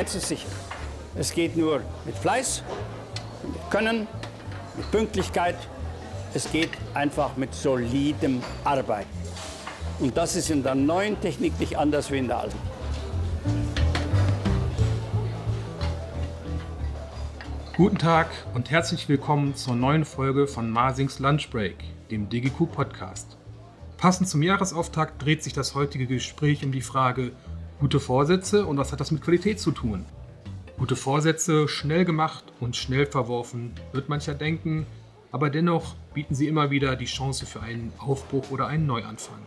eins ist sicher, es geht nur mit Fleiß, mit Können, mit Pünktlichkeit. Es geht einfach mit solidem Arbeiten. Und das ist in der neuen Technik nicht anders wie in der alten. Guten Tag und herzlich willkommen zur neuen Folge von Masings Lunch Break, dem DGQ Podcast. Passend zum Jahresauftakt dreht sich das heutige Gespräch um die Frage, gute Vorsätze und was hat das mit Qualität zu tun? Gute Vorsätze, schnell gemacht und schnell verworfen, wird mancher denken, aber dennoch bieten sie immer wieder die Chance für einen Aufbruch oder einen Neuanfang.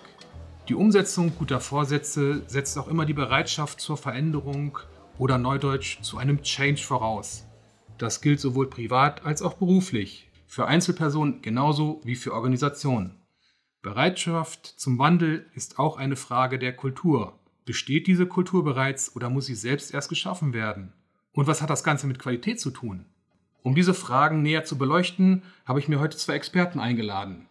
Die Umsetzung guter Vorsätze setzt auch immer die Bereitschaft zur Veränderung oder neudeutsch zu einem Change voraus. Das gilt sowohl privat als auch beruflich, für Einzelpersonen genauso wie für Organisationen. Bereitschaft zum Wandel ist auch eine Frage der Kultur. Besteht diese Kultur bereits oder muss sie selbst erst geschaffen werden? Und was hat das Ganze mit Qualität zu tun? Um diese Fragen näher zu beleuchten, habe ich mir heute zwei Experten eingeladen.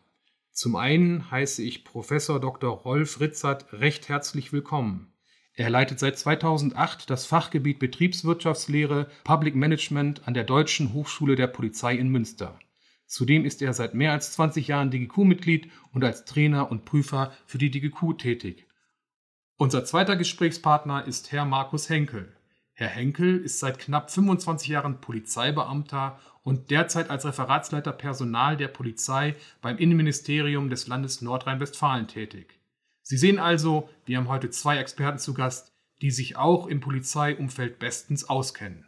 Zum einen heiße ich Professor Dr. Rolf Ritzert recht herzlich willkommen. Er leitet seit 2008 das Fachgebiet Betriebswirtschaftslehre Public Management an der Deutschen Hochschule der Polizei in Münster. Zudem ist er seit mehr als 20 Jahren DGQ-Mitglied und als Trainer und Prüfer für die DGQ tätig. Unser zweiter Gesprächspartner ist Herr Markus Henkel. Herr Henkel ist seit knapp 25 Jahren Polizeibeamter und derzeit als Referatsleiter Personal der Polizei beim Innenministerium des Landes Nordrhein-Westfalen tätig. Sie sehen also, wir haben heute zwei Experten zu Gast, die sich auch im Polizeiumfeld bestens auskennen.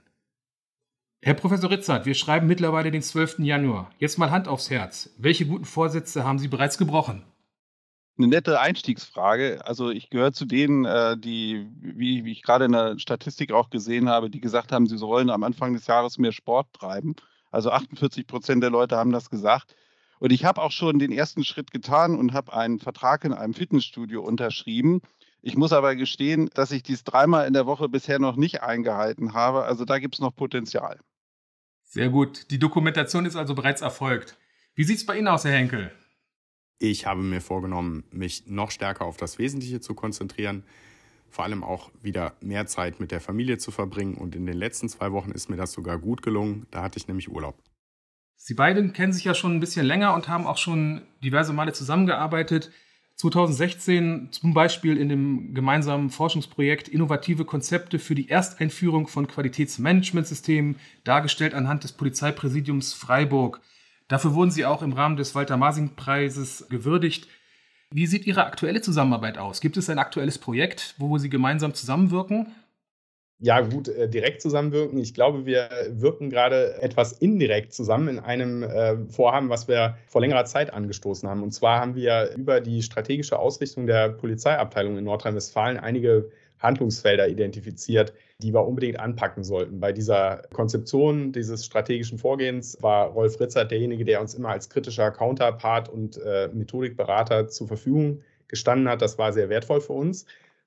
Herr Professor Ritzert, wir schreiben mittlerweile den 12. Januar. Jetzt mal Hand aufs Herz. Welche guten Vorsätze haben Sie bereits gebrochen? Eine nette Einstiegsfrage. Also ich gehöre zu denen, äh, die, wie, wie ich gerade in der Statistik auch gesehen habe, die gesagt haben, sie sollen am Anfang des Jahres mehr Sport treiben. Also 48 Prozent der Leute haben das gesagt. Und ich habe auch schon den ersten Schritt getan und habe einen Vertrag in einem Fitnessstudio unterschrieben. Ich muss aber gestehen, dass ich dies dreimal in der Woche bisher noch nicht eingehalten habe. Also da gibt es noch Potenzial. Sehr gut. Die Dokumentation ist also bereits erfolgt. Wie sieht es bei Ihnen aus, Herr Henkel? Ich habe mir vorgenommen, mich noch stärker auf das Wesentliche zu konzentrieren, vor allem auch wieder mehr Zeit mit der Familie zu verbringen. Und in den letzten zwei Wochen ist mir das sogar gut gelungen. Da hatte ich nämlich Urlaub. Sie beiden kennen sich ja schon ein bisschen länger und haben auch schon diverse Male zusammengearbeitet. 2016 zum Beispiel in dem gemeinsamen Forschungsprojekt Innovative Konzepte für die Ersteinführung von Qualitätsmanagementsystemen, dargestellt anhand des Polizeipräsidiums Freiburg. Dafür wurden Sie auch im Rahmen des Walter-Masing-Preises gewürdigt. Wie sieht Ihre aktuelle Zusammenarbeit aus? Gibt es ein aktuelles Projekt, wo Sie gemeinsam zusammenwirken? Ja, gut, äh, direkt zusammenwirken. Ich glaube, wir wirken gerade etwas indirekt zusammen in einem äh, Vorhaben, was wir vor längerer Zeit angestoßen haben. Und zwar haben wir über die strategische Ausrichtung der Polizeiabteilung in Nordrhein-Westfalen einige Handlungsfelder identifiziert, die wir unbedingt anpacken sollten. Bei dieser Konzeption dieses strategischen Vorgehens war Rolf Ritzert derjenige, der uns immer als kritischer Counterpart und äh, Methodikberater zur Verfügung gestanden hat. Das war sehr wertvoll für uns.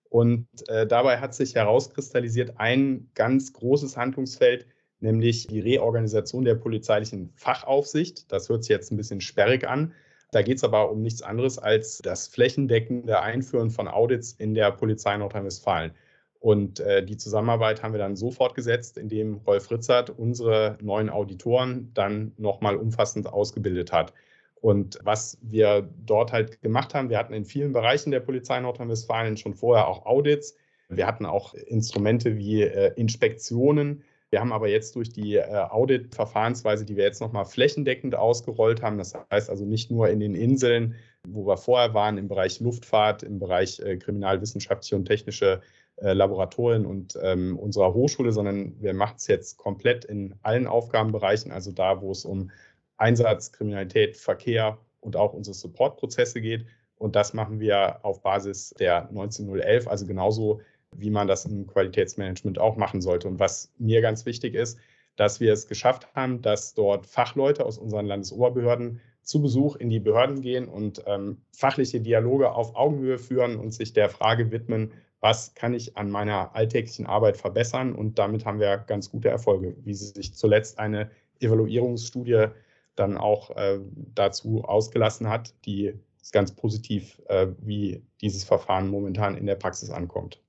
Und äh, dabei hat sich herauskristallisiert ein ganz großes Handlungsfeld, nämlich die Reorganisation der polizeilichen Fachaufsicht. Das hört sich jetzt ein bisschen sperrig an. Da geht es aber um nichts anderes als das flächendeckende Einführen von Audits in der Polizei Nordrhein-Westfalen. Und äh, die Zusammenarbeit haben wir dann so fortgesetzt, indem Rolf Ritzert unsere neuen Auditoren dann nochmal umfassend ausgebildet hat. Und was wir dort halt gemacht haben, wir hatten in vielen Bereichen der Polizei Nordrhein-Westfalen schon vorher auch Audits. Wir hatten auch Instrumente wie äh, Inspektionen. Wir haben aber jetzt durch die äh, Audit-Verfahrensweise, die wir jetzt nochmal flächendeckend ausgerollt haben, das heißt also nicht nur in den Inseln, wo wir vorher waren, im Bereich Luftfahrt, im Bereich äh, kriminalwissenschaftliche und technische äh, Laboratorien und ähm, unserer Hochschule, sondern wir machen es jetzt komplett in allen Aufgabenbereichen, also da, wo es um Einsatz, Kriminalität, Verkehr und auch unsere Supportprozesse geht. Und das machen wir auf Basis der 19011, also genauso wie man das im Qualitätsmanagement auch machen sollte. Und was mir ganz wichtig ist, dass wir es geschafft haben, dass dort Fachleute aus unseren Landesoberbehörden zu Besuch in die Behörden gehen und ähm, fachliche Dialoge auf Augenhöhe führen und sich der Frage widmen, was kann ich an meiner alltäglichen Arbeit verbessern. Und damit haben wir ganz gute Erfolge, wie sich zuletzt eine Evaluierungsstudie dann auch äh, dazu ausgelassen hat, die ist ganz positiv, äh, wie dieses Verfahren momentan in der Praxis ankommt.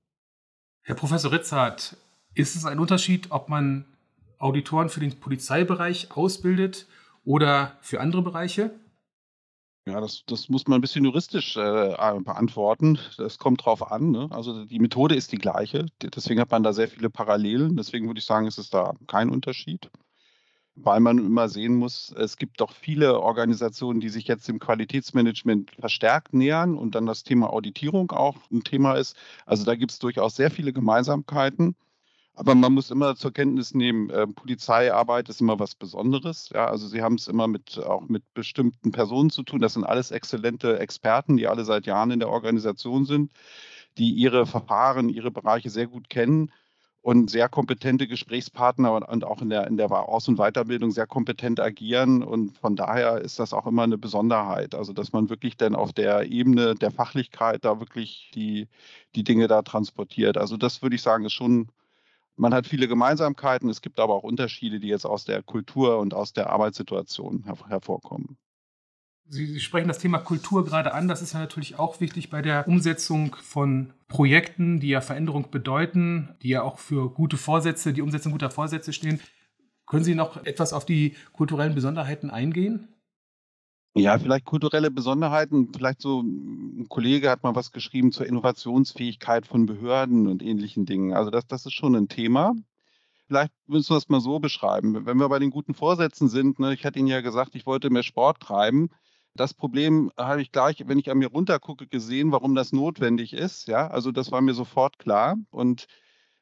Herr Professor Ritzert, Ist es ein Unterschied, ob man Auditoren für den Polizeibereich ausbildet oder für andere Bereiche? Ja, das, das muss man ein bisschen juristisch äh, beantworten. Das kommt drauf an. Ne? Also die Methode ist die gleiche. Deswegen hat man da sehr viele Parallelen. Deswegen würde ich sagen, ist es da kein Unterschied. Weil man immer sehen muss, es gibt doch viele Organisationen, die sich jetzt dem Qualitätsmanagement verstärkt nähern und dann das Thema Auditierung auch ein Thema ist. Also da gibt es durchaus sehr viele Gemeinsamkeiten. Aber man muss immer zur Kenntnis nehmen, äh, Polizeiarbeit ist immer was Besonderes. Ja, also Sie haben es immer mit, auch mit bestimmten Personen zu tun. Das sind alles exzellente Experten, die alle seit Jahren in der Organisation sind, die ihre Verfahren, ihre Bereiche sehr gut kennen und sehr kompetente Gesprächspartner und, auch in der, in der Aus- und Weiterbildung sehr kompetent agieren. Und von daher ist das auch immer eine Besonderheit. Also, dass man wirklich dann auf der Ebene der Fachlichkeit da wirklich die, die Dinge da transportiert. Also, das würde ich sagen, ist schon man hat viele Gemeinsamkeiten, es gibt aber auch Unterschiede, die jetzt aus der Kultur und aus der Arbeitssituation her hervorkommen. Sie, sprechen das Thema Kultur gerade an. Das ist ja natürlich auch wichtig bei der Umsetzung von Projekten, die ja Veränderung bedeuten, die ja auch für gute Vorsätze, die Umsetzung guter Vorsätze stehen. Können Sie noch etwas auf die kulturellen Besonderheiten eingehen? Ja, vielleicht kulturelle Besonderheiten. Vielleicht so ein Kollege hat mal was geschrieben zur Innovationsfähigkeit von Behörden und ähnlichen Dingen. Also das, das ist schon ein Thema. Vielleicht müssen wir es mal so beschreiben. Wenn wir bei den guten Vorsätzen sind, ne, ich hatte Ihnen ja gesagt, ich wollte mehr Sport treiben. Das Problem habe ich gleich, wenn ich an mir runtergucke, gesehen, warum das notwendig ist. Ja, also das war mir sofort klar. Und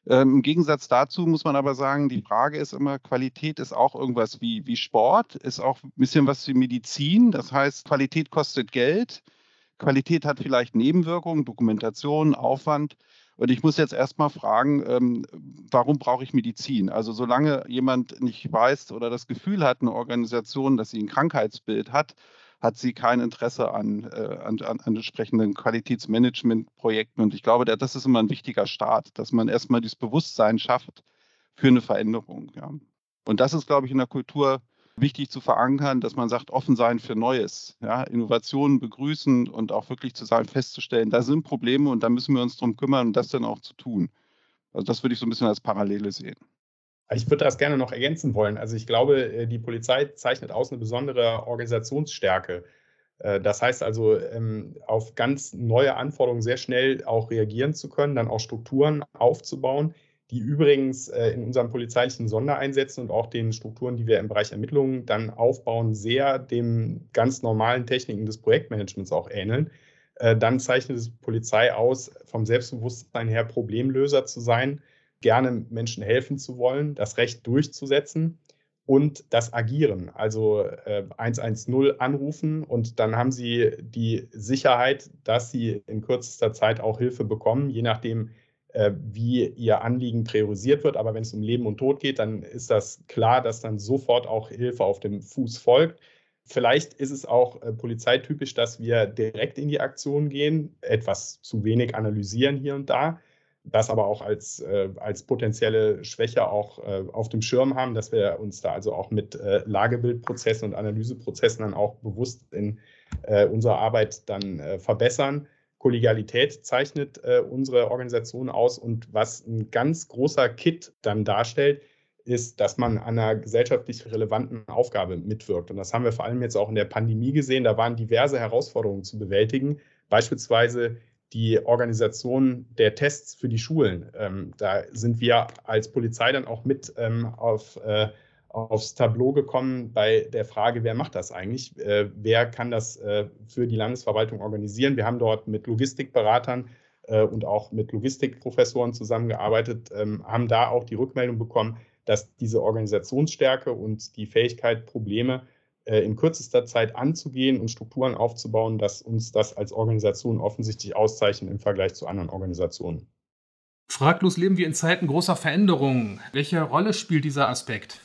ähm, Im Gegensatz dazu muss man aber sagen, die Frage ist immer, Qualität ist auch irgendwas wie, wie Sport, ist auch ein bisschen was wie Medizin. Das heißt, Qualität kostet Geld. Qualität hat vielleicht Nebenwirkungen, Dokumentation, Aufwand. Und ich muss jetzt erstmal fragen, ähm, warum brauche ich Medizin? Also solange jemand nicht weiß oder das Gefühl hat, eine Organisation, dass sie ein Krankheitsbild hat, hat sie kein Interesse an, äh, an, an, entsprechenden Qualitätsmanagementprojekten. Und ich glaube, das ist immer ein wichtiger Start, dass man erstmal dieses Bewusstsein schafft für eine Veränderung. Ja. Und das ist, glaube ich, in der Kultur wichtig zu verankern, dass man sagt, offen sein für Neues, ja, Innovationen begrüßen und auch wirklich zu sagen, festzustellen, da sind Probleme und da müssen wir uns darum kümmern und das dann auch zu tun. Also das würde ich so ein bisschen als Parallele sehen. Ich würde das gerne noch ergänzen wollen. Also ich glaube, äh, die Polizei zeichnet aus eine besondere Organisationsstärke. Äh, das heißt also, ähm, auf ganz neue Anforderungen sehr schnell auch reagieren zu können, dann auch Strukturen aufzubauen, die übrigens äh, in unseren polizeilichen Sondereinsätzen und auch den Strukturen, die wir im Bereich Ermittlungen dann aufbauen, sehr dem ganz normalen Techniken des Projektmanagements auch ähneln. Dann zeichnet es Polizei aus, vom Selbstbewusstsein her Problemlöser zu sein, gerne Menschen helfen zu wollen, das Recht durchzusetzen und das Agieren, also äh, 110 anrufen und dann haben Sie die Sicherheit, dass Sie in kürzester Zeit auch Hilfe bekommen, je nachdem, äh, wie Ihr Anliegen priorisiert wird. Aber wenn es um Leben und Tod geht, dann ist das klar, dass dann sofort auch Hilfe auf dem Fuß folgt. Vielleicht ist es auch äh, polizeitypisch, dass wir direkt in die Aktion gehen, etwas zu wenig analysieren hier und da das aber auch als, äh, als potenzielle Schwäche auch äh, auf dem Schirm haben, dass wir uns da also auch mit äh, Lagebildprozessen und Analyseprozessen dann auch bewusst in äh, unserer Arbeit dann äh, verbessern. Kollegialität zeichnet äh, unsere Organisation aus und was ein ganz großer Kit dann darstellt, ist, dass man an einer gesellschaftlich relevanten Aufgabe mitwirkt. Und das haben wir vor allem jetzt auch in der Pandemie gesehen. Da waren diverse Herausforderungen zu bewältigen, beispielsweise die Organisation der Tests für die Schulen. Ähm, da sind wir als Polizei dann auch mit ähm, auf, äh, aufs Tableau gekommen bei der Frage, wer macht das eigentlich? Äh, wer kann das äh, für die Landesverwaltung organisieren? Wir haben dort mit Logistikberatern äh, und auch mit Logistikprofessoren zusammengearbeitet, ähm, haben da auch die Rückmeldung bekommen, dass diese Organisationsstärke und die Fähigkeit, Probleme in kürzester Zeit anzugehen und Strukturen aufzubauen, dass uns das als Organisation offensichtlich auszeichnet im Vergleich zu anderen Organisationen. Fraglos leben wir in Zeiten großer Veränderungen. Welche Rolle spielt dieser Aspekt?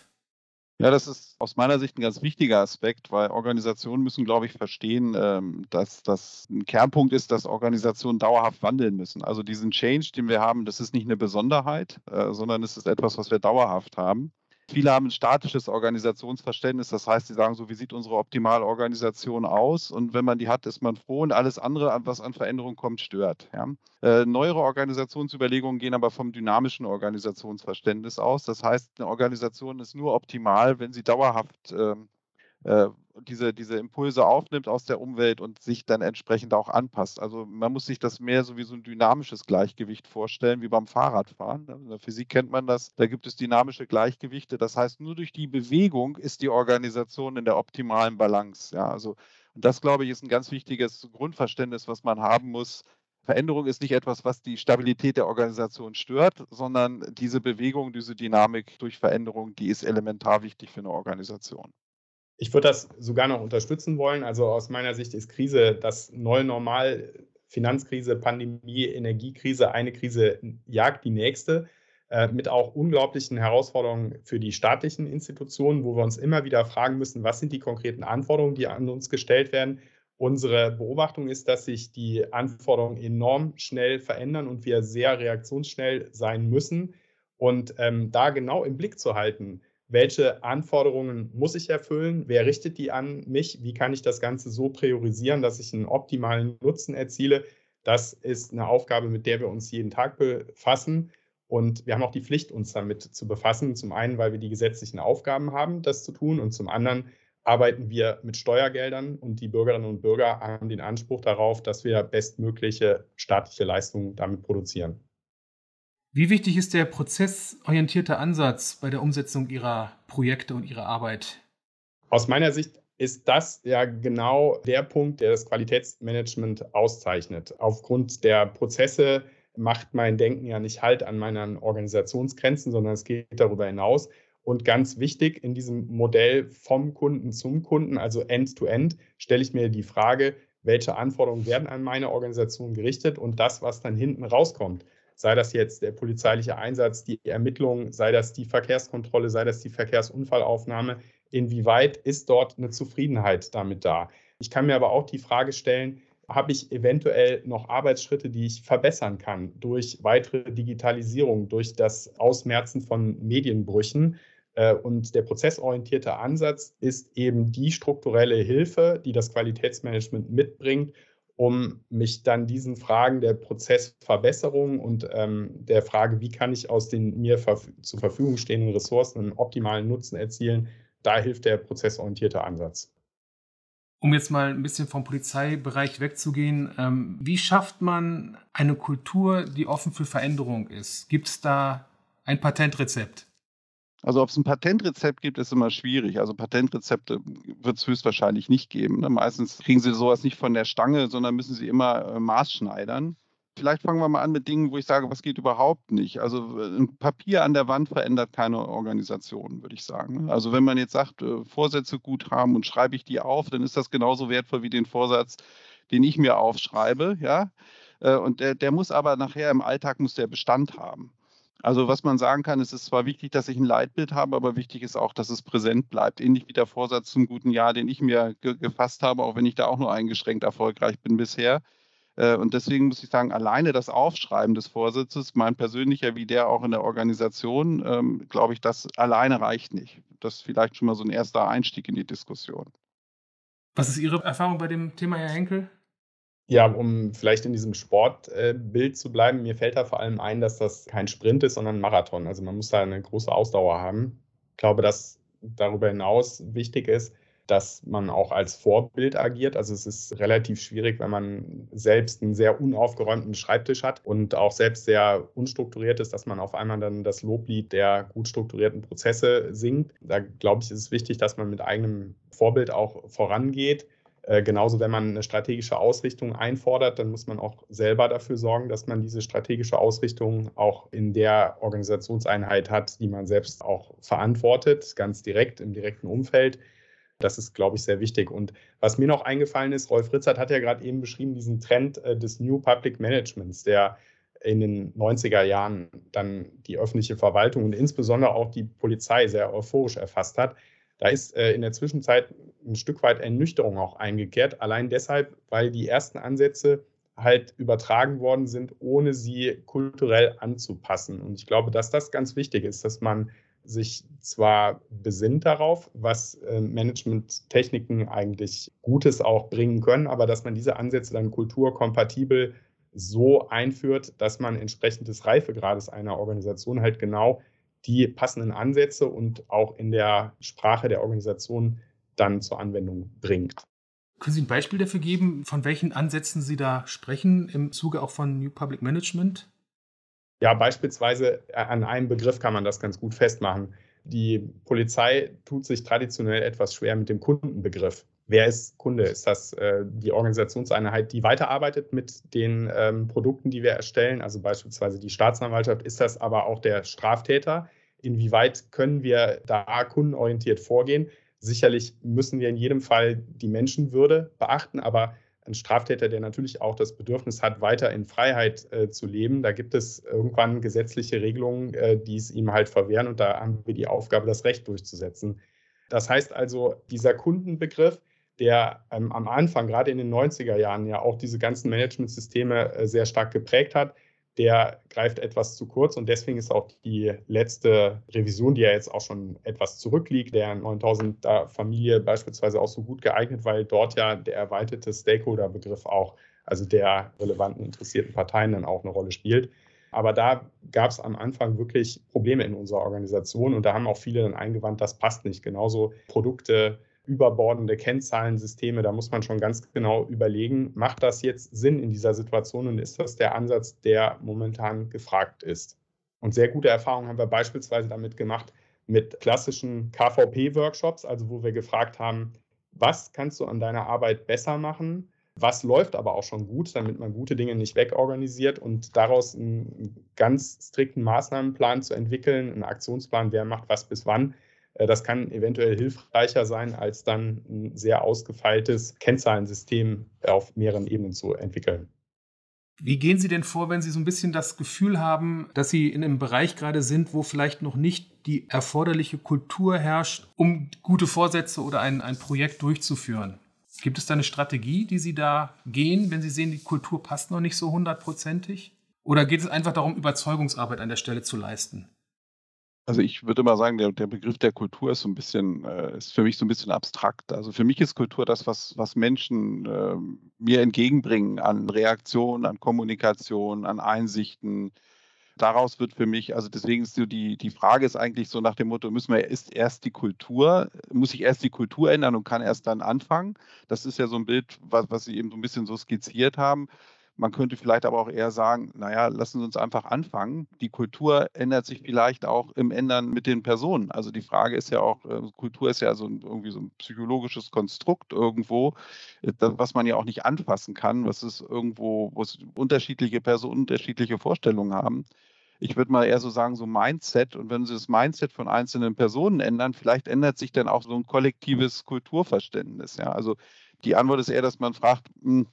Ja, das ist aus meiner Sicht ein ganz wichtiger Aspekt, weil Organisationen müssen, glaube ich, verstehen, ähm, dass das ein Kernpunkt ist, dass Organisationen dauerhaft wandeln müssen. Also diesen Change, den wir haben, das ist nicht eine Besonderheit, äh, sondern es ist etwas, was wir dauerhaft haben. Viele haben ein statisches Organisationsverständnis, das heißt, sie sagen so, wie sieht unsere optimale Organisation aus? Und wenn man die hat, ist man froh und alles andere, was an Veränderung kommt, stört. Ja? Äh, neuere Organisationsüberlegungen gehen aber vom dynamischen Organisationsverständnis aus. Das heißt, eine Organisation ist nur optimal, wenn sie dauerhaft ähm, äh, diese, diese Impulse aufnimmt aus der Umwelt und sich dann entsprechend auch anpasst. Also man muss sich das mehr so wie so ein dynamisches Gleichgewicht vorstellen, wie beim Fahrradfahren. In der Physik kennt man das, da gibt es dynamische Gleichgewichte. Das heißt, nur durch die Bewegung ist die Organisation in der optimalen Balance. Ja, also, und das, glaube ich, ist ein ganz wichtiges Grundverständnis, was man haben muss. Veränderung ist nicht etwas, was die Stabilität der Organisation stört, sondern diese Bewegung, diese Dynamik durch Veränderung, die ist elementar wichtig für eine Organisation. Ich würde das sogar noch unterstützen wollen. Also aus meiner Sicht ist Krise das neue Normal. Finanzkrise, Pandemie, Energiekrise, eine Krise jagt die nächste äh, mit auch unglaublichen Herausforderungen für die staatlichen Institutionen, wo wir uns immer wieder fragen müssen, was sind die konkreten Anforderungen, die an uns gestellt werden. Unsere Beobachtung ist, dass sich die Anforderungen enorm schnell verändern und wir sehr reaktionsschnell sein müssen. Und ähm, da genau im Blick zu halten, welche Anforderungen muss ich erfüllen, wer richtet die an mich, wie kann ich das Ganze so priorisieren, dass ich einen optimalen Nutzen erziele. Das ist eine Aufgabe, mit der wir uns jeden Tag befassen. Und wir haben auch die Pflicht, uns damit zu befassen. Zum einen, weil wir die gesetzlichen Aufgaben haben, das zu tun. Und zum anderen arbeiten wir mit Steuergeldern und die Bürgerinnen und Bürger haben den Anspruch darauf, dass wir bestmögliche staatliche Leistungen damit produzieren. Wie wichtig ist der prozessorientierte Ansatz bei der Umsetzung Ihrer Projekte und Ihrer Arbeit? Aus meiner Sicht ist das ja genau der Punkt, der das Qualitätsmanagement auszeichnet. Aufgrund der Prozesse macht mein Denken ja nicht halt an meinen Organisationsgrenzen, sondern es geht darüber hinaus. Und ganz wichtig in diesem Modell vom Kunden zum Kunden, also End-to-End, -End, stelle ich mir die Frage, welche Anforderungen werden an meine Organisation gerichtet und das, was dann hinten rauskommt sei das jetzt der polizeiliche Einsatz, die Ermittlungen, sei das die Verkehrskontrolle, sei das die Verkehrsunfallaufnahme, inwieweit ist dort eine Zufriedenheit damit da? Ich kann mir aber auch die Frage stellen, habe ich eventuell noch Arbeitsschritte, die ich verbessern kann durch weitere Digitalisierung, durch das Ausmerzen von Medienbrüchen? Äh, und der prozessorientierte Ansatz ist eben die strukturelle Hilfe, die das Qualitätsmanagement mitbringt, um mich dann diesen Fragen der Prozessverbesserung und ähm, der Frage, wie kann ich aus den mir verf zur Verfügung stehenden Ressourcen einen optimalen Nutzen erzielen, da hilft der prozessorientierte Ansatz. Um jetzt mal ein bisschen vom Polizeibereich wegzugehen, ähm, wie schafft man eine Kultur, die offen für Veränderung ist? Gibt es da ein Patentrezept? Also ob es ein Patentrezept gibt, ist immer schwierig. Also Patentrezepte wird es höchstwahrscheinlich nicht geben. Ne? Meistens kriegen Sie sowas nicht von der Stange, sondern müssen Sie immer äh, maßschneidern. Vielleicht fangen wir mal an mit Dingen, wo ich sage, was geht überhaupt nicht. Also äh, ein Papier an der Wand verändert keine Organisation, würde ich sagen. Ne? Also wenn man jetzt sagt, äh, Vorsätze gut haben und schreibe ich die auf, dann ist das genauso wertvoll wie den Vorsatz, den ich mir aufschreibe. Ja? Und der, der muss aber nachher im Alltag muss der Bestand haben. Also was man sagen kann, es ist zwar wichtig, dass ich ein Leitbild habe, aber wichtig ist auch, dass es präsent bleibt. Ähnlich wie der Vorsatz zum guten Jahr, den ich mir ge gefasst habe, auch wenn ich da auch nur eingeschränkt erfolgreich bin bisher. Äh, und deswegen muss ich sagen, alleine das Aufschreiben des Vorsitzes, mein persönlicher wie der auch in der Organisation, ähm, glaube ich, das alleine reicht nicht. Das ist vielleicht schon mal so ein erster Einstieg in die Diskussion. Was ist Ihre Erfahrung bei dem Thema, Herr Henkel? Ja, um vielleicht in diesem Sportbild zu bleiben, mir fällt da vor allem ein, dass das kein Sprint ist, sondern ein Marathon. Also man muss da eine große Ausdauer haben. Ich glaube, dass darüber hinaus wichtig ist, dass man auch als Vorbild agiert. Also es ist relativ schwierig, wenn man selbst einen sehr unaufgeräumten Schreibtisch hat und auch selbst sehr unstrukturiert ist, dass man auf einmal dann das Loblied der gut strukturierten Prozesse singt. Da glaube ich, ist es wichtig, dass man mit eigenem Vorbild auch vorangeht äh, genauso, wenn man eine strategische Ausrichtung einfordert, dann muss man auch selber dafür sorgen, dass man diese strategische Ausrichtung auch in der Organisationseinheit hat, die man selbst auch verantwortet, ganz direkt im direkten Umfeld. Das ist, glaube ich, sehr wichtig. Und was mir noch eingefallen ist, Rolf Ritzert hat ja gerade eben beschrieben, diesen Trend äh, des New Public Managements, der in den 90er Jahren dann die öffentliche Verwaltung und insbesondere auch die Polizei sehr euphorisch erfasst hat. Da ist äh, in der Zwischenzeit ein Stück weit Ernüchterung auch eingekehrt, allein deshalb, weil die ersten Ansätze halt übertragen worden sind, ohne sie kulturell anzupassen. Und ich glaube, dass das ganz wichtig ist, dass man sich zwar besinnt darauf, was äh, Management-Techniken eigentlich Gutes auch bringen können, aber dass man diese Ansätze dann kulturkompatibel so einführt, dass man entsprechend des Reifegrades einer Organisation halt genau die passenden Ansätze und auch in der Sprache der Organisation dann zur Anwendung bringt. Können Sie ein Beispiel dafür geben, von welchen Ansätzen Sie da sprechen im Zuge auch von New Public Management? Ja, beispielsweise äh, an einem Begriff kann man das ganz gut festmachen. Die Polizei tut sich traditionell etwas schwer mit dem Kundenbegriff. Wer ist Kunde? Ist das äh, die Organisationseinheit, die weiterarbeitet mit den ähm, Produkten, die wir erstellen? Also beispielsweise die Staatsanwaltschaft. Ist das aber auch der Straftäter? Inwieweit können wir da kundenorientiert vorgehen? Sicherlich müssen wir in jedem Fall die Menschenwürde beachten, aber ein Straftäter, der natürlich auch das Bedürfnis hat, weiter in Freiheit äh, zu leben. Da gibt es irgendwann gesetzliche Regelungen, äh, die es ihm halt verwehren und da haben wir die Aufgabe, das Recht durchzusetzen. Das heißt also, dieser Kundenbegriff, der ähm, am Anfang, gerade in den 90er Jahren, ja auch diese ganzen Managementsysteme äh, sehr stark geprägt hat, der greift etwas zu kurz und deswegen ist auch die letzte Revision, die ja jetzt auch schon etwas zurückliegt, der 9000er Familie beispielsweise auch so gut geeignet, weil dort ja der erweiterte Stakeholder-Begriff auch, also der relevanten interessierten Parteien dann auch eine Rolle spielt. Aber da gab es am Anfang wirklich Probleme in unserer Organisation und da haben auch viele dann eingewandt, das passt nicht. Genauso Produkte überbordende Kennzahlensysteme. Da muss man schon ganz genau überlegen, macht das jetzt Sinn in dieser Situation und ist das der Ansatz, der momentan gefragt ist? Und sehr gute Erfahrungen haben wir beispielsweise damit gemacht mit klassischen KVP-Workshops, also wo wir gefragt haben, was kannst du an deiner Arbeit besser machen? Was läuft aber auch schon gut, damit man gute Dinge nicht wegorganisiert und daraus einen ganz strikten Maßnahmenplan zu entwickeln, einen Aktionsplan, wer macht was bis wann, das kann eventuell hilfreicher sein, als dann ein sehr ausgefeiltes Kennzahlensystem auf mehreren Ebenen zu entwickeln. Wie gehen Sie denn vor, wenn Sie so ein bisschen das Gefühl haben, dass Sie in einem Bereich gerade sind, wo vielleicht noch nicht die erforderliche Kultur herrscht, um gute Vorsätze oder ein, ein Projekt durchzuführen? Gibt es da eine Strategie, die Sie da gehen, wenn Sie sehen, die Kultur passt noch nicht so hundertprozentig? Oder geht es einfach darum, Überzeugungsarbeit an der Stelle zu leisten? Also ich würde mal sagen, der, der Begriff der Kultur ist so ein bisschen, äh, ist für mich so ein bisschen abstrakt. Also für mich ist Kultur das, was, was Menschen äh, mir entgegenbringen an Reaktion, an Kommunikation, an Einsichten. Daraus wird für mich, also deswegen ist so die, die Frage ist eigentlich so nach dem Motto, müssen wir, ist erst die Kultur, muss ich erst die Kultur ändern und kann erst dann anfangen? Das ist ja so ein Bild, was, was Sie eben so ein bisschen so skizziert haben. Man könnte vielleicht aber auch eher sagen, naja, lassen Sie uns einfach anfangen. Die Kultur ändert sich vielleicht auch im Ändern mit den Personen. Also die Frage ist ja auch, äh, Kultur ist ja so ein, irgendwie so ein psychologisches Konstrukt irgendwo, äh, was man ja auch nicht anfassen kann, was es irgendwo, wo unterschiedliche Personen unterschiedliche Vorstellungen haben ich würde mal eher so sagen, so Mindset. Und wenn Sie das Mindset von einzelnen Personen ändern, vielleicht ändert sich dann auch so ein kollektives Kulturverständnis. Ja, also die Antwort ist eher, dass man fragt, hm,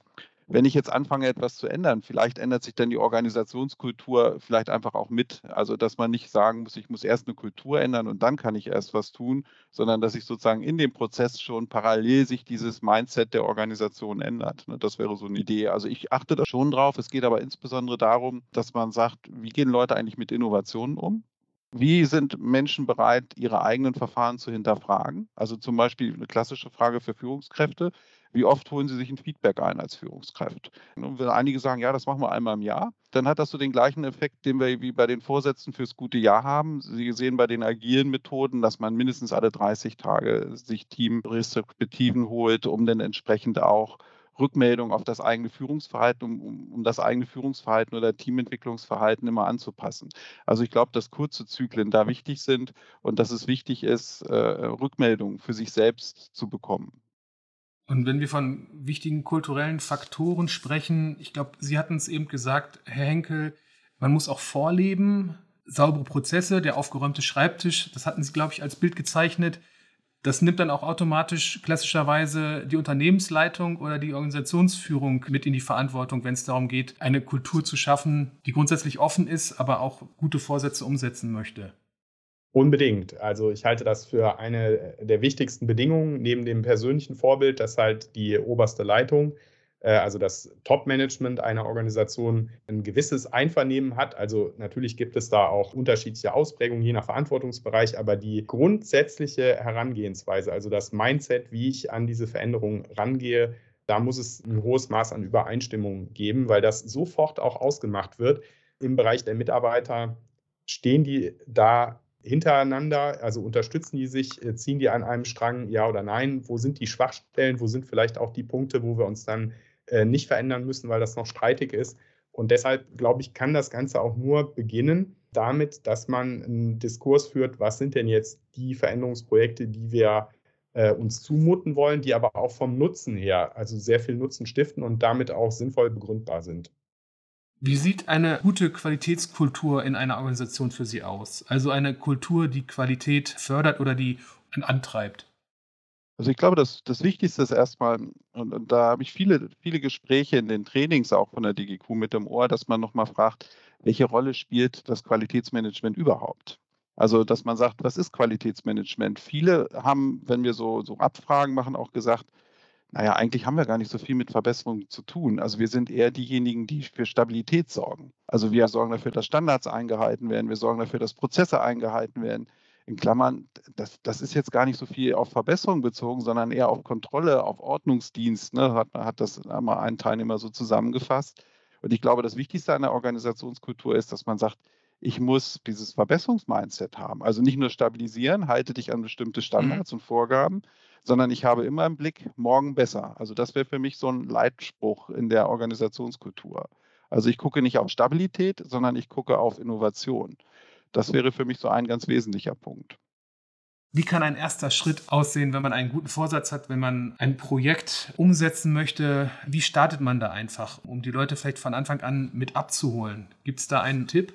wenn ich jetzt anfange, etwas zu ändern, vielleicht ändert sich dann die Organisationskultur vielleicht einfach auch mit. Also, dass man nicht sagen muss, ich muss erst eine Kultur ändern und dann kann ich erst was tun, sondern dass sich sozusagen in dem Prozess schon parallel sich dieses Mindset der Organisation ändert. Ne, das wäre so eine Idee. Also, ich achte da schon drauf. Es geht aber insbesondere darum, dass man sagt, wie gehen Leute eigentlich mit Innovationen um? Wie sind Menschen bereit, ihre eigenen Verfahren zu hinterfragen? Also zum Beispiel eine klassische Frage für Führungskräfte. Wie oft holen Sie sich ein Feedback ein als Führungskraft? Und wenn einige sagen, ja, das machen wir einmal im Jahr, dann hat das so den gleichen Effekt, den wir wie bei den Vorsätzen fürs gute Jahr haben. Sie sehen bei den agilen Methoden, dass man mindestens alle 30 Tage sich Teamrespektiven holt, um dann entsprechend auch Rückmeldung auf das eigene Führungsverhalten, um, um, das eigene Führungsverhalten oder Teamentwicklungsverhalten immer anzupassen. Also ich glaube, dass kurze Zyklen da wichtig sind und dass es wichtig ist, äh, Rückmeldungen für sich selbst zu bekommen. Und wenn wir von wichtigen kulturellen Faktoren sprechen, ich glaube, Sie hatten es eben gesagt, Herr Henkel, man muss auch vorleben, saubere Prozesse, der aufgeräumte Schreibtisch, das hatten Sie, glaube ich, als Bild gezeichnet. Das nimmt dann auch automatisch klassischerweise die Unternehmensleitung oder die Organisationsführung mit in die Verantwortung, wenn es darum geht, eine Kultur zu schaffen, die grundsätzlich offen ist, aber auch gute Vorsätze umsetzen möchte. Unbedingt. Also ich halte das für eine der wichtigsten Bedingungen neben dem persönlichen Vorbild, dass halt die oberste Leitung äh, also das Top-Management einer Organisation ein gewisses Einvernehmen hat. Also natürlich gibt es da auch unterschiedliche Ausprägungen je nach Verantwortungsbereich, aber die grundsätzliche Herangehensweise, also das Mindset, wie ich an diese Veränderungen rangehe, da muss es ein hohes Maß an Übereinstimmung geben, weil das sofort auch ausgemacht wird. Im Bereich der Mitarbeiter stehen die da hintereinander, also unterstützen die sich, äh, ziehen die an einem Strang, ja oder nein? Wo sind die Schwachstellen? Wo sind vielleicht auch die Punkte, wo wir uns dann äh, nicht verändern müssen, weil das noch streitig ist? Und deshalb, glaube ich, kann das Ganze auch nur beginnen damit, dass man einen Diskurs führt, was sind denn jetzt die Veränderungsprojekte, die wir äh, uns zumuten wollen, die aber auch vom Nutzen her, also sehr viel Nutzen stiften und damit auch sinnvoll begründbar sind. Wie sieht eine gute Qualitätskultur in einer Organisation für Sie aus? Also eine Kultur, die Qualität fördert oder die antreibt? Also ich glaube, das, das Wichtigste ist erstmal, und, und da habe ich viele, viele Gespräche in den Trainings auch von der DGQ mit dem Ohr, dass man nochmal fragt, welche Rolle spielt das Qualitätsmanagement überhaupt? Also, dass man sagt, was ist Qualitätsmanagement? Viele haben, wenn wir so, so Abfragen machen, auch gesagt, naja, eigentlich haben wir gar nicht so viel mit Verbesserungen zu tun. Also wir sind eher diejenigen, die für Stabilität sorgen. Also wir sorgen dafür, dass Standards eingehalten werden, wir sorgen dafür, dass Prozesse eingehalten werden. In Klammern, das, das ist jetzt gar nicht so viel auf Verbesserung bezogen, sondern eher auf Kontrolle, auf Ordnungsdienst. Ne? Hat, hat das einmal ein Teilnehmer so zusammengefasst. Und ich glaube, das Wichtigste an der Organisationskultur ist, dass man sagt, ich muss dieses Verbesserungsmindset haben. Also nicht nur stabilisieren, halte dich an bestimmte Standards mhm. und Vorgaben, sondern ich habe immer im Blick, morgen besser. Also das wäre für mich so ein Leitspruch in der Organisationskultur. Also ich gucke nicht auf Stabilität, sondern ich gucke auf Innovation. Das wäre für mich so ein ganz wesentlicher Punkt. Wie kann ein erster Schritt aussehen, wenn man einen guten Vorsatz hat, wenn man ein Projekt umsetzen möchte? Wie startet man da einfach, um die Leute vielleicht von Anfang an mit abzuholen? Gibt es da einen Tipp?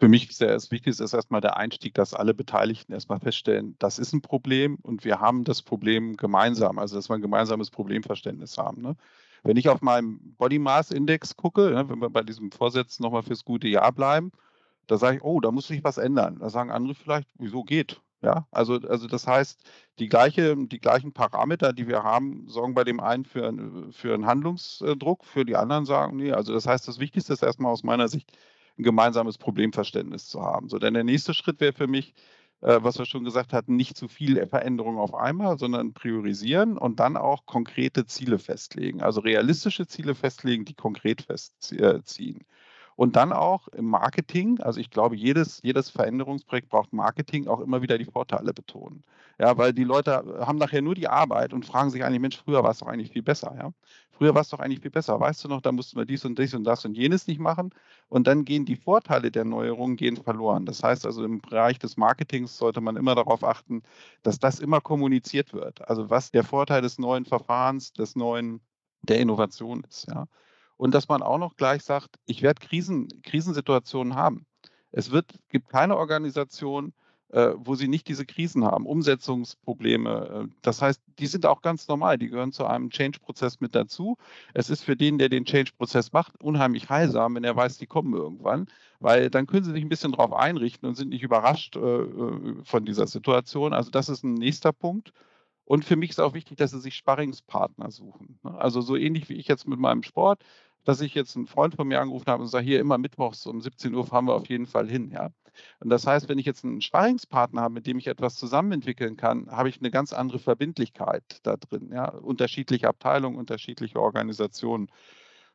Für mich ist das Wichtigste ist erstmal der Einstieg, dass alle Beteiligten erstmal feststellen, das ist ein Problem und wir haben das Problem gemeinsam, also dass wir ein gemeinsames Problemverständnis haben. Ne? Wenn ich auf meinem Body Mass Index gucke, ne, wenn wir bei diesem Vorsatz nochmal fürs gute Jahr bleiben, da sage ich, oh, da muss sich was ändern. Da sagen andere vielleicht, wieso geht? Ja, also, also das heißt, die, gleiche, die gleichen Parameter, die wir haben, sorgen bei dem einen für, für einen Handlungsdruck, für die anderen sagen, nee, also das heißt, das Wichtigste ist erstmal aus meiner Sicht, ein gemeinsames Problemverständnis zu haben. So, denn der nächste Schritt wäre für mich, äh, was wir schon gesagt hatten, nicht zu viel Veränderung auf einmal, sondern priorisieren und dann auch konkrete Ziele festlegen. Also realistische Ziele festlegen, die konkret festziehen. Und dann auch im Marketing, also ich glaube, jedes, jedes Veränderungsprojekt braucht Marketing, auch immer wieder die Vorteile betonen. Ja, weil die Leute haben nachher nur die Arbeit und fragen sich eigentlich, Mensch, früher war es doch eigentlich viel besser. Ja? Früher war es doch eigentlich viel besser. Weißt du noch, da mussten wir dies und dies und das und jenes nicht machen. Und dann gehen die Vorteile der Neuerungen gehen verloren. Das heißt also, im Bereich des Marketings sollte man immer darauf achten, dass das immer kommuniziert wird. Also was der Vorteil des neuen Verfahrens, des neuen, der Innovation ist. Ja? Und dass man auch noch gleich sagt, ich werde Krisen, Krisensituationen haben. Es wird, gibt keine Organisation, wo sie nicht diese Krisen haben, Umsetzungsprobleme. Äh, das heißt, die sind auch ganz normal, die gehören zu einem Change-Prozess mit dazu. Es ist für den, der den Change-Prozess macht, unheimlich heilsam, wenn er weiß, die kommen irgendwann, weil dann können sie sich ein bisschen darauf einrichten und sind nicht überrascht äh, äh, von dieser Situation. Also das ist ein nächster Punkt. Und für mich ist auch wichtig, dass sie sich Sparringspartner suchen. Ne? Also so ähnlich wie ich jetzt mit meinem Sport, dass ich jetzt einen Freund von mir angerufen habe und sage, hier immer mittwochs um 17 Uhr fahren wir auf jeden Fall hin. Ja? Und das heißt, wenn ich jetzt einen Sparringspartner habe, mit dem ich etwas zusammen entwickeln kann, habe ich eine ganz andere Verbindlichkeit da drin. Ja? Unterschiedliche Abteilungen, unterschiedliche Organisationen.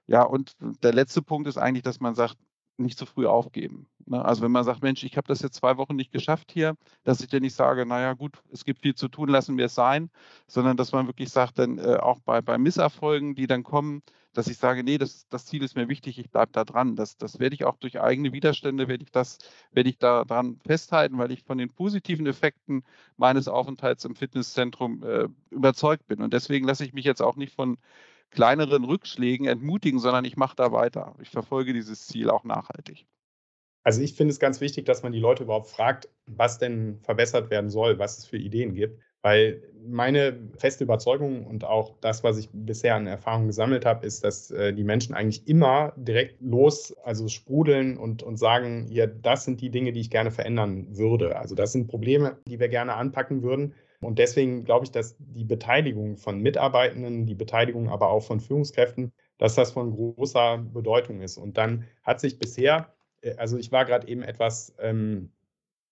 Ja, und der letzte Punkt ist eigentlich, dass man sagt, nicht zu früh aufgeben. Ne? Also wenn man sagt, Mensch, ich habe das jetzt zwei Wochen nicht geschafft hier, dass ich dann nicht sage, naja gut, es gibt viel zu tun, lassen wir es sein, sondern dass man wirklich sagt, dann äh, auch bei, bei Misserfolgen, die dann kommen, dass ich sage, nee, das, das Ziel ist mir wichtig, ich bleibe da dran. Das, das werde ich auch durch eigene Widerstände, werde ich das, werde ich da dran festhalten, weil ich von den positiven Effekten meines Aufenthalts im Fitnesszentrum äh, überzeugt bin. Und deswegen lasse ich mich jetzt auch nicht von kleineren Rückschlägen entmutigen, sondern ich mache da weiter. Ich verfolge dieses Ziel auch nachhaltig. Also ich finde es ganz wichtig, dass man die Leute überhaupt fragt, was denn verbessert werden soll, was es für Ideen gibt. Weil meine feste Überzeugung und auch das, was ich bisher an Erfahrung gesammelt habe, ist, dass äh, die Menschen eigentlich immer direkt los, also sprudeln und, und sagen, ja, das sind die Dinge, die ich gerne verändern würde. Also das sind Probleme, die wir gerne anpacken würden. Und deswegen glaube ich, dass die Beteiligung von Mitarbeitenden, die Beteiligung aber auch von Führungskräften, dass das von großer Bedeutung ist. Und dann hat sich bisher, äh, also ich war gerade eben etwas, ähm,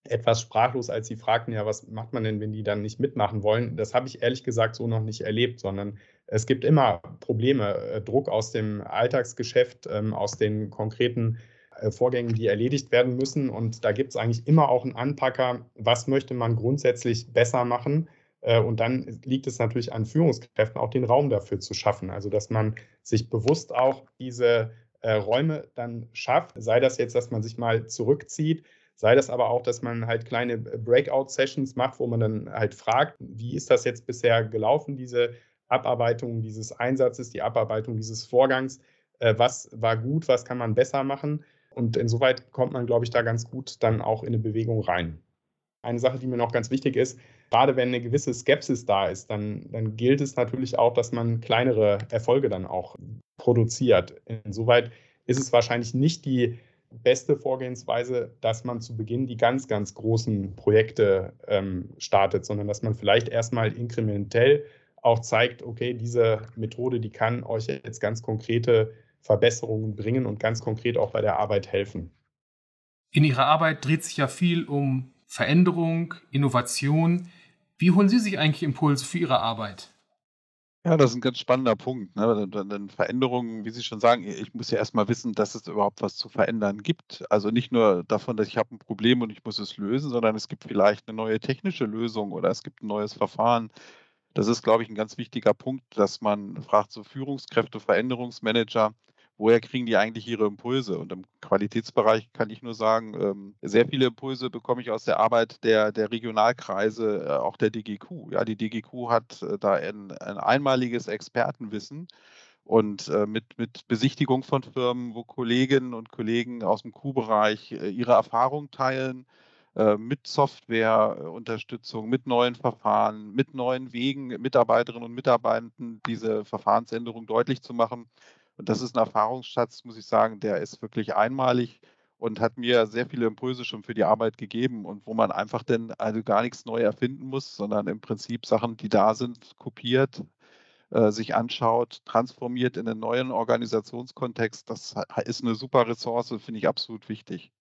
etwas sprachlos, als Sie fragten, ja, was macht man denn, wenn die dann nicht mitmachen wollen? Das habe ich ehrlich gesagt so noch nicht erlebt, sondern es gibt immer Probleme, äh, Druck aus dem Alltagsgeschäft, ähm, aus den konkreten äh, Vorgängen, die erledigt werden müssen. Und da gibt es eigentlich immer auch einen Anpacker, was möchte man grundsätzlich besser machen. Äh, und dann liegt es natürlich an Führungskräften, auch den Raum dafür zu schaffen. Also, dass man sich bewusst auch diese Räume dann schafft. Sei das jetzt, dass man sich mal zurückzieht, sei das aber auch, dass man halt kleine Breakout-Sessions macht, wo man dann halt fragt, wie ist das jetzt bisher gelaufen, diese Abarbeitung dieses Einsatzes, die Abarbeitung dieses Vorgangs. Was war gut, was kann man besser machen? Und insoweit kommt man, glaube ich, da ganz gut dann auch in eine Bewegung rein. Eine Sache, die mir noch ganz wichtig ist, gerade wenn eine gewisse Skepsis da ist, dann, dann gilt es natürlich auch, dass man kleinere Erfolge dann auch produziert. Insoweit ist es wahrscheinlich nicht die beste Vorgehensweise, dass man zu Beginn die ganz, ganz großen Projekte ähm, startet, sondern dass man vielleicht erstmal inkrementell auch zeigt, okay, diese Methode, die kann euch jetzt ganz konkrete Verbesserungen bringen und ganz konkret auch bei der Arbeit helfen. In Ihrer Arbeit dreht sich ja viel um Veränderung, Innovation. Wie holen Sie sich eigentlich Impulse für Ihre Arbeit? Ja, das ist ein ganz spannender Punkt. Ne? Denn Veränderungen, wie Sie schon sagen, ich muss ja erstmal wissen, dass es überhaupt was zu verändern gibt. Also nicht nur davon, dass ich habe ein Problem und ich muss es lösen, sondern es gibt vielleicht eine neue technische Lösung oder es gibt ein neues Verfahren. Das ist, glaube ich, ein ganz wichtiger Punkt, dass man fragt, so Führungskräfte, Veränderungsmanager, woher kriegen die eigentlich ihre Impulse? Und im Qualitätsbereich kann ich nur sagen, ähm, sehr viele Impulse bekomme ich aus der Arbeit der, der Regionalkreise, äh, auch der DGQ. Ja, die DGQ hat äh, da ein, ein einmaliges Expertenwissen und äh, mit, mit Besichtigung von Firmen, wo Kolleginnen und Kollegen aus dem Q-Bereich ihre Erfahrung teilen mit Softwareunterstützung, mit neuen Verfahren, mit neuen Wegen, Mitarbeiterinnen und Mitarbeitern diese Verfahrensänderung deutlich zu machen. Und das ist ein Erfahrungsschatz, muss ich sagen, der ist wirklich einmalig und hat mir sehr viele Impulse schon für die Arbeit gegeben und wo man einfach denn also gar nichts neu erfinden muss, sondern im Prinzip Sachen, die da sind, kopiert, äh, sich anschaut, transformiert in einen neuen Organisationskontext. Das ist eine super Ressource, finde ich absolut wichtig.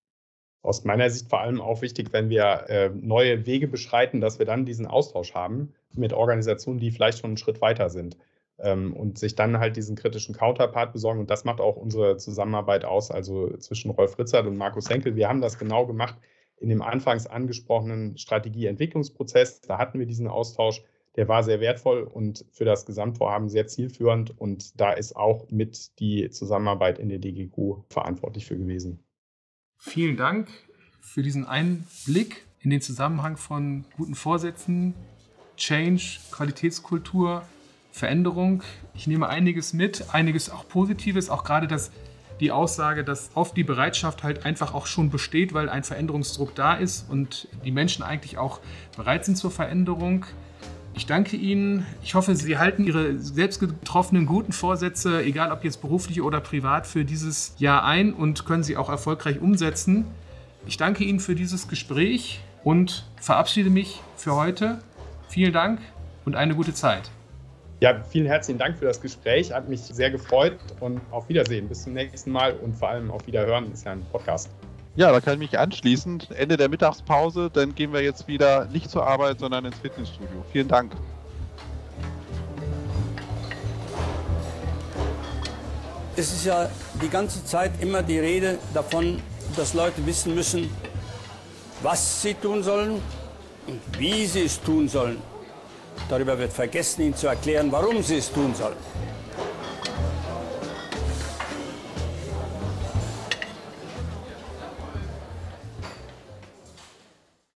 Aus meiner Sicht vor allem auch wichtig, wenn wir äh, neue Wege beschreiten, dass wir dann diesen Austausch haben mit Organisationen, die vielleicht schon einen Schritt weiter sind und sich dann halt diesen kritischen Counterpart besorgen. Und das macht auch unsere Zusammenarbeit aus, also zwischen Rolf Ritzert und Markus Henkel. Wir haben das genau gemacht in dem anfangs angesprochenen Strategieentwicklungsprozess. Da hatten wir diesen Austausch. Der war sehr wertvoll und für das Gesamtvorhaben sehr zielführend. Und da ist auch mit die Zusammenarbeit in der DGQ verantwortlich für gewesen. Vielen Dank für diesen Einblick in den Zusammenhang von guten Vorsätzen, Change, Qualitätskultur Veränderung. Ich nehme einiges mit, einiges auch Positives, auch gerade das, die Aussage, dass oft die Bereitschaft halt einfach auch schon besteht, weil ein Veränderungsdruck da ist und die Menschen eigentlich auch bereit sind zur Veränderung. Ich danke Ihnen. Ich hoffe, Sie halten Ihre selbst getroffenen guten Vorsätze, egal ob jetzt beruflich oder privat, für dieses Jahr ein und können sie auch erfolgreich umsetzen. Ich danke Ihnen für dieses Gespräch und verabschiede mich für heute. Vielen Dank und eine gute Zeit. Ja, vielen herzlichen Dank für das Gespräch. Hat mich sehr gefreut und auf Wiedersehen. Bis zum nächsten Mal und vor allem auf Wiederhören ist ja ein Podcast. Ja, da kann ich mich anschließen. Ende der Mittagspause, dann gehen wir jetzt wieder nicht zur Arbeit, sondern ins Fitnessstudio. Vielen Dank. Es ist ja die ganze Zeit immer die Rede davon, dass Leute wissen müssen, was sie tun sollen und wie sie es tun sollen. Darüber wird vergessen, ihnen zu erklären, warum sie es tun sollen.